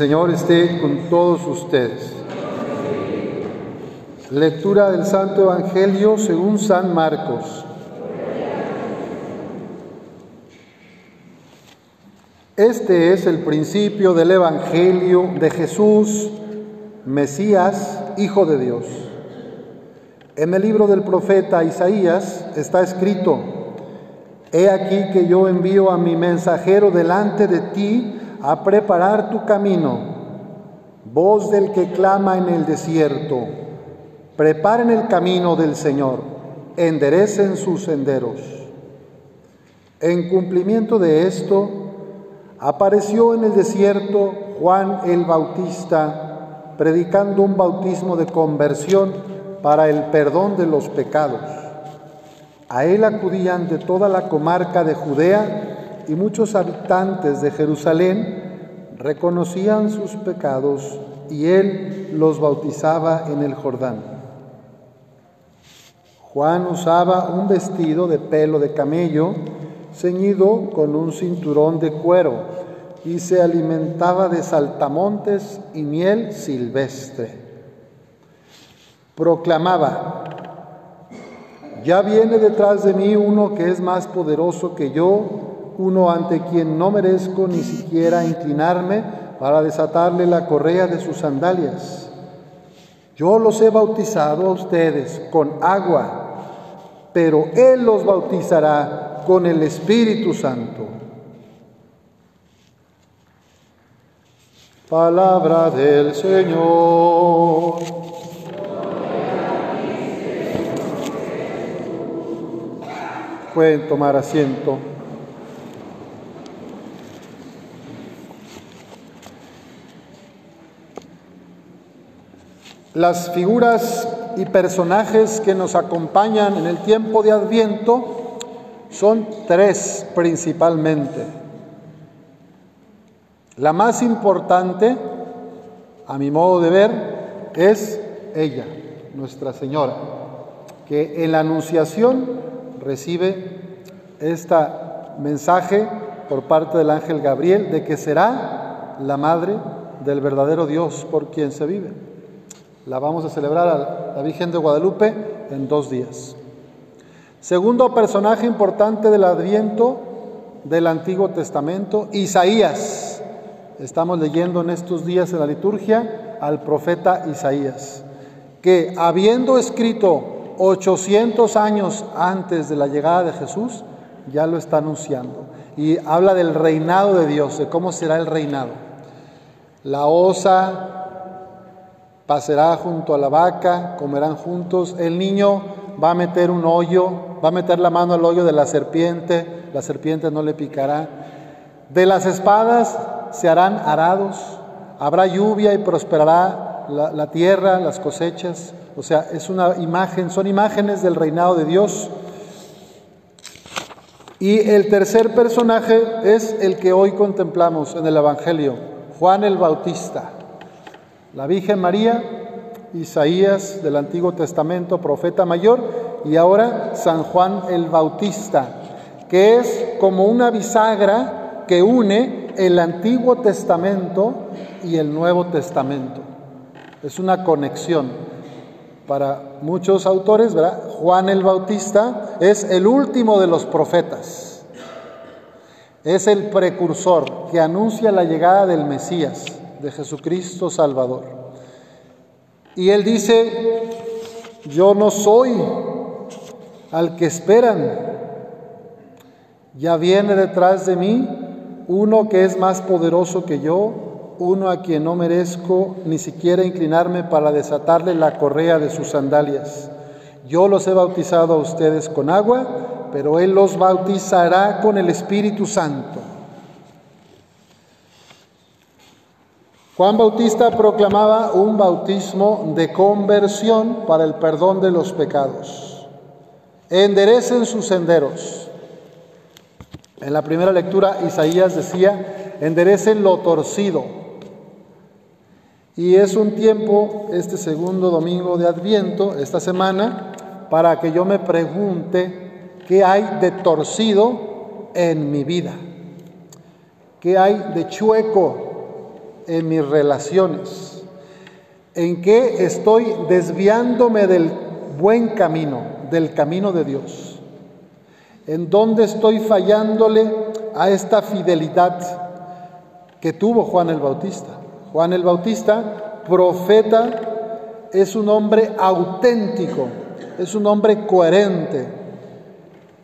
Señor esté con todos ustedes. Lectura del Santo Evangelio según San Marcos. Este es el principio del Evangelio de Jesús, Mesías, Hijo de Dios. En el libro del profeta Isaías está escrito, He aquí que yo envío a mi mensajero delante de ti a preparar tu camino, voz del que clama en el desierto, preparen el camino del Señor, enderecen sus senderos. En cumplimiento de esto, apareció en el desierto Juan el Bautista, predicando un bautismo de conversión para el perdón de los pecados. A él acudían de toda la comarca de Judea y muchos habitantes de Jerusalén reconocían sus pecados y él los bautizaba en el Jordán. Juan usaba un vestido de pelo de camello ceñido con un cinturón de cuero y se alimentaba de saltamontes y miel silvestre. Proclamaba, ya viene detrás de mí uno que es más poderoso que yo, uno ante quien no merezco ni siquiera inclinarme para desatarle la correa de sus sandalias. Yo los he bautizado a ustedes con agua, pero Él los bautizará con el Espíritu Santo. Palabra del Señor. Pueden tomar asiento. Las figuras y personajes que nos acompañan en el tiempo de Adviento son tres principalmente. La más importante, a mi modo de ver, es ella, Nuestra Señora, que en la Anunciación recibe este mensaje por parte del ángel Gabriel de que será la madre del verdadero Dios por quien se vive. La vamos a celebrar a la Virgen de Guadalupe en dos días. Segundo personaje importante del Adviento del Antiguo Testamento, Isaías. Estamos leyendo en estos días en la liturgia al profeta Isaías, que habiendo escrito 800 años antes de la llegada de Jesús, ya lo está anunciando. Y habla del reinado de Dios, de cómo será el reinado. La osa pasará junto a la vaca, comerán juntos. El niño va a meter un hoyo, va a meter la mano al hoyo de la serpiente, la serpiente no le picará. De las espadas se harán arados, habrá lluvia y prosperará la, la tierra, las cosechas. O sea, es una imagen, son imágenes del reinado de Dios. Y el tercer personaje es el que hoy contemplamos en el Evangelio, Juan el Bautista. La Virgen María, Isaías del Antiguo Testamento, profeta mayor, y ahora San Juan el Bautista, que es como una bisagra que une el Antiguo Testamento y el Nuevo Testamento. Es una conexión para muchos autores, ¿verdad? Juan el Bautista es el último de los profetas. Es el precursor que anuncia la llegada del Mesías, de Jesucristo Salvador. Y él dice, yo no soy al que esperan, ya viene detrás de mí uno que es más poderoso que yo, uno a quien no merezco ni siquiera inclinarme para desatarle la correa de sus sandalias. Yo los he bautizado a ustedes con agua, pero Él los bautizará con el Espíritu Santo. Juan Bautista proclamaba un bautismo de conversión para el perdón de los pecados. Enderecen sus senderos. En la primera lectura Isaías decía, enderecen lo torcido y es un tiempo, este segundo domingo de Adviento, esta semana, para que yo me pregunte qué hay de torcido en mi vida, qué hay de chueco en mis relaciones? ¿En qué estoy desviándome del buen camino, del camino de Dios? ¿En dónde estoy fallándole a esta fidelidad que tuvo Juan el Bautista? Juan el Bautista, profeta, es un hombre auténtico, es un hombre coherente.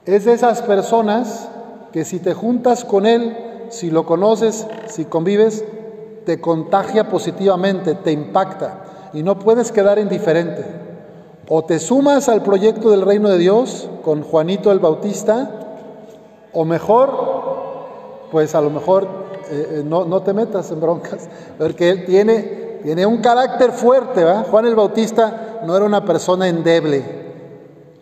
Es de esas personas que si te juntas con él, si lo conoces, si convives, te contagia positivamente, te impacta y no puedes quedar indiferente. O te sumas al proyecto del reino de Dios con Juanito el Bautista, o mejor, pues a lo mejor eh, eh, no, no, te metas en broncas, porque él tiene, tiene un carácter fuerte. ¿va? Juan el Bautista no era una persona endeble,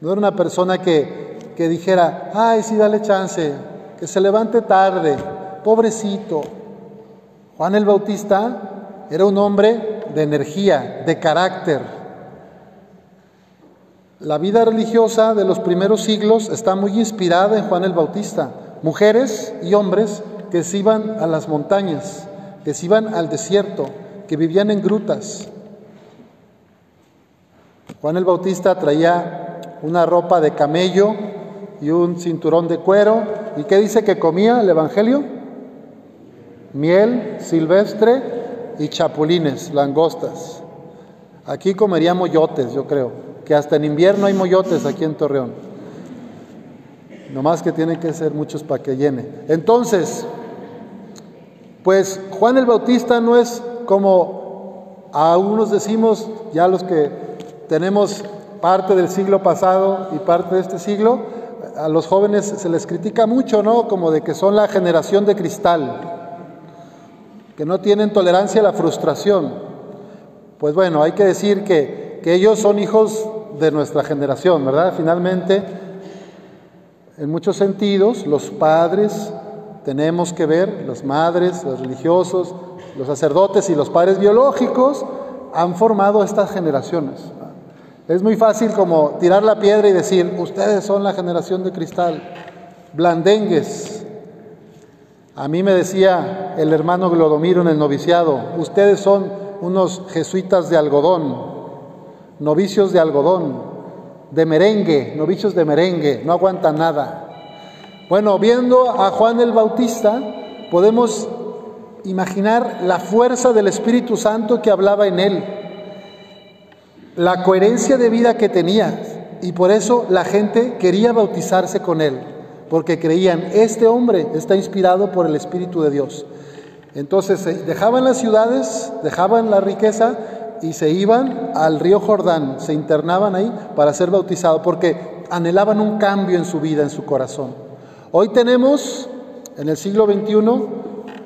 no era una persona que, que dijera, ay, sí, dale chance, que se levante tarde, pobrecito. Juan el Bautista era un hombre de energía, de carácter. La vida religiosa de los primeros siglos está muy inspirada en Juan el Bautista. Mujeres y hombres que se iban a las montañas, que se iban al desierto, que vivían en grutas. Juan el Bautista traía una ropa de camello y un cinturón de cuero. ¿Y qué dice que comía el Evangelio? Miel silvestre y chapulines, langostas. Aquí comería moyotes, yo creo, que hasta en invierno hay moyotes aquí en Torreón. Nomás que tienen que ser muchos para que llene. Entonces, pues Juan el Bautista no es como a unos decimos, ya los que tenemos parte del siglo pasado y parte de este siglo, a los jóvenes se les critica mucho, ¿no? Como de que son la generación de cristal, que no tienen tolerancia a la frustración. Pues bueno, hay que decir que, que ellos son hijos de nuestra generación, ¿verdad? Finalmente, en muchos sentidos, los padres tenemos que ver, las madres, los religiosos, los sacerdotes y los padres biológicos han formado estas generaciones. Es muy fácil como tirar la piedra y decir, ustedes son la generación de cristal, blandengues. A mí me decía el hermano Glodomiro en el noviciado, ustedes son unos jesuitas de algodón, novicios de algodón, de merengue, novicios de merengue, no aguantan nada. Bueno, viendo a Juan el Bautista, podemos imaginar la fuerza del Espíritu Santo que hablaba en él, la coherencia de vida que tenía, y por eso la gente quería bautizarse con él, porque creían, este hombre está inspirado por el Espíritu de Dios. Entonces dejaban las ciudades, dejaban la riqueza y se iban al río Jordán, se internaban ahí para ser bautizados, porque anhelaban un cambio en su vida, en su corazón. Hoy tenemos en el siglo XXI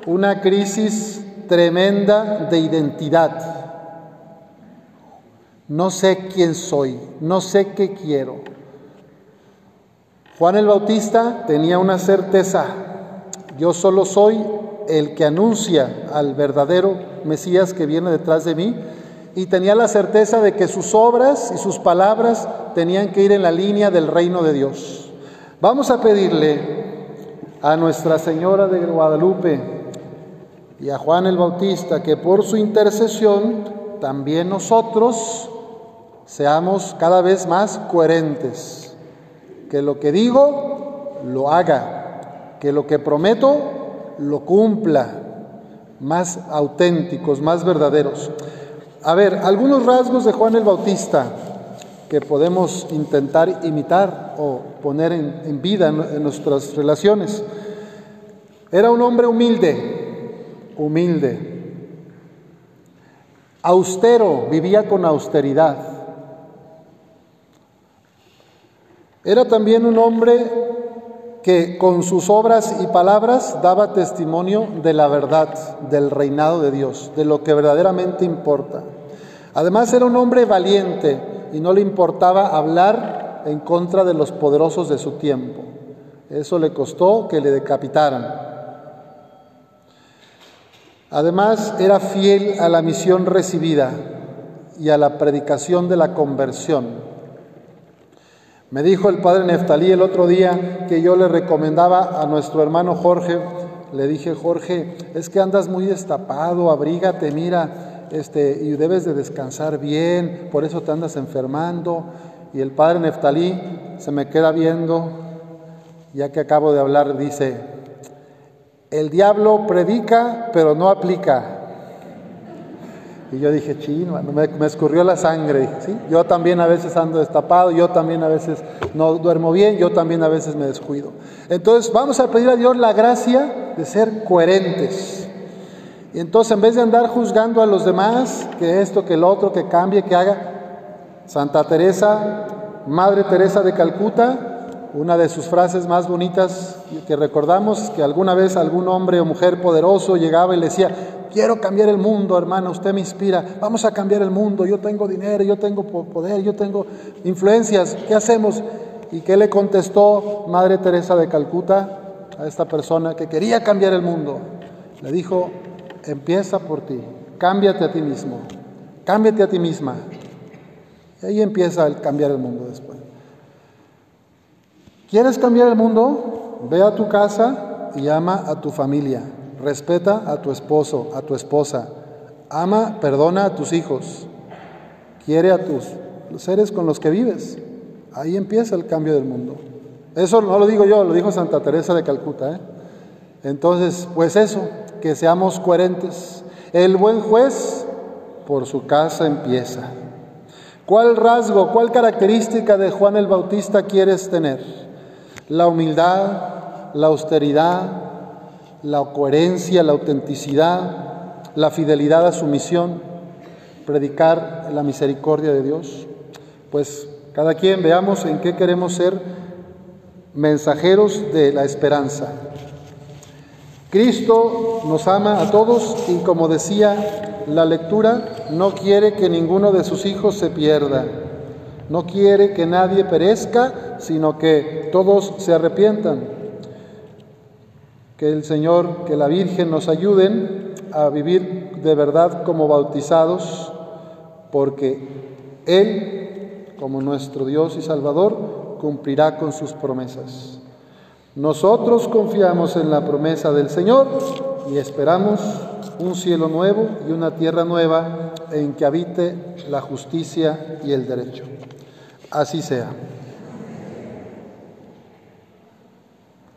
una crisis tremenda de identidad. No sé quién soy, no sé qué quiero. Juan el Bautista tenía una certeza, yo solo soy el que anuncia al verdadero Mesías que viene detrás de mí, y tenía la certeza de que sus obras y sus palabras tenían que ir en la línea del reino de Dios. Vamos a pedirle a Nuestra Señora de Guadalupe y a Juan el Bautista que por su intercesión también nosotros seamos cada vez más coherentes, que lo que digo lo haga, que lo que prometo lo cumpla, más auténticos, más verdaderos. A ver, algunos rasgos de Juan el Bautista que podemos intentar imitar o poner en, vida en, nuestras relaciones. Era un hombre humilde, humilde, austero, vivía con austeridad. Era también un hombre que con sus obras y palabras daba testimonio de la verdad, del reinado de Dios, de lo que verdaderamente importa. Además era un hombre valiente, y no le importaba hablar en contra de los poderosos de su tiempo. Eso le costó que le decapitaran. Además, era fiel a la misión recibida y a la predicación de la conversión. Me dijo el padre Neftalí el otro día que yo le recomendaba a nuestro hermano Jorge le dije, Jorge, es que andas muy destapado, abrígate, mira, este, y debes de descansar bien, por eso te andas enfermando. Y el padre Neftalí se me queda viendo, ya que acabo de hablar, dice, el diablo predica, pero no aplica. Y yo dije, chino, me, me, escurrió la sangre. ¿sí? Yo también a veces ando destapado, yo también a veces no duermo bien, yo también a veces me descuido. Entonces vamos a pedir a Dios la gracia de ser coherentes. Y entonces en vez de andar juzgando a los demás, que esto, que el otro, que cambie, que haga, Santa Teresa, Madre Teresa de Calcuta, una de sus frases más bonitas que recordamos, que alguna vez algún hombre o mujer poderoso llegaba y le decía, quiero cambiar el mundo, hermana, usted me inspira, vamos a cambiar el mundo, yo tengo dinero, yo tengo poder, yo tengo influencias, ¿qué hacemos? ¿Y qué le contestó Madre Teresa de Calcuta a esta persona que quería cambiar el mundo? Le dijo, empieza por ti, cámbiate a ti mismo, cámbiate a ti misma. Y ahí empieza el cambiar el mundo después. ¿Quieres cambiar el mundo? Ve a tu casa y llama a tu familia. Respeta a tu esposo, a tu esposa. Ama, perdona a tus hijos. Quiere a tus seres con los que vives. Ahí empieza el cambio del mundo. Eso no lo digo yo, lo dijo Santa Teresa de Calcuta. ¿eh? Entonces, pues eso, que seamos coherentes. El buen juez por su casa empieza. ¿Cuál rasgo, cuál característica de Juan el Bautista quieres tener? La humildad, la austeridad, la coherencia, la autenticidad, la fidelidad a su misión, predicar la misericordia de Dios. Pues cada quien veamos en qué queremos ser mensajeros de la esperanza. Cristo nos ama a todos y como decía la lectura, no quiere que ninguno de sus hijos se pierda. No quiere que nadie perezca, sino que todos se arrepientan que el Señor, que la Virgen nos ayuden a vivir de verdad como bautizados, porque Él, como nuestro Dios y Salvador, cumplirá con sus promesas. Nosotros confiamos en la promesa del Señor y esperamos un cielo nuevo y una tierra nueva en que habite la justicia y el derecho. Así sea.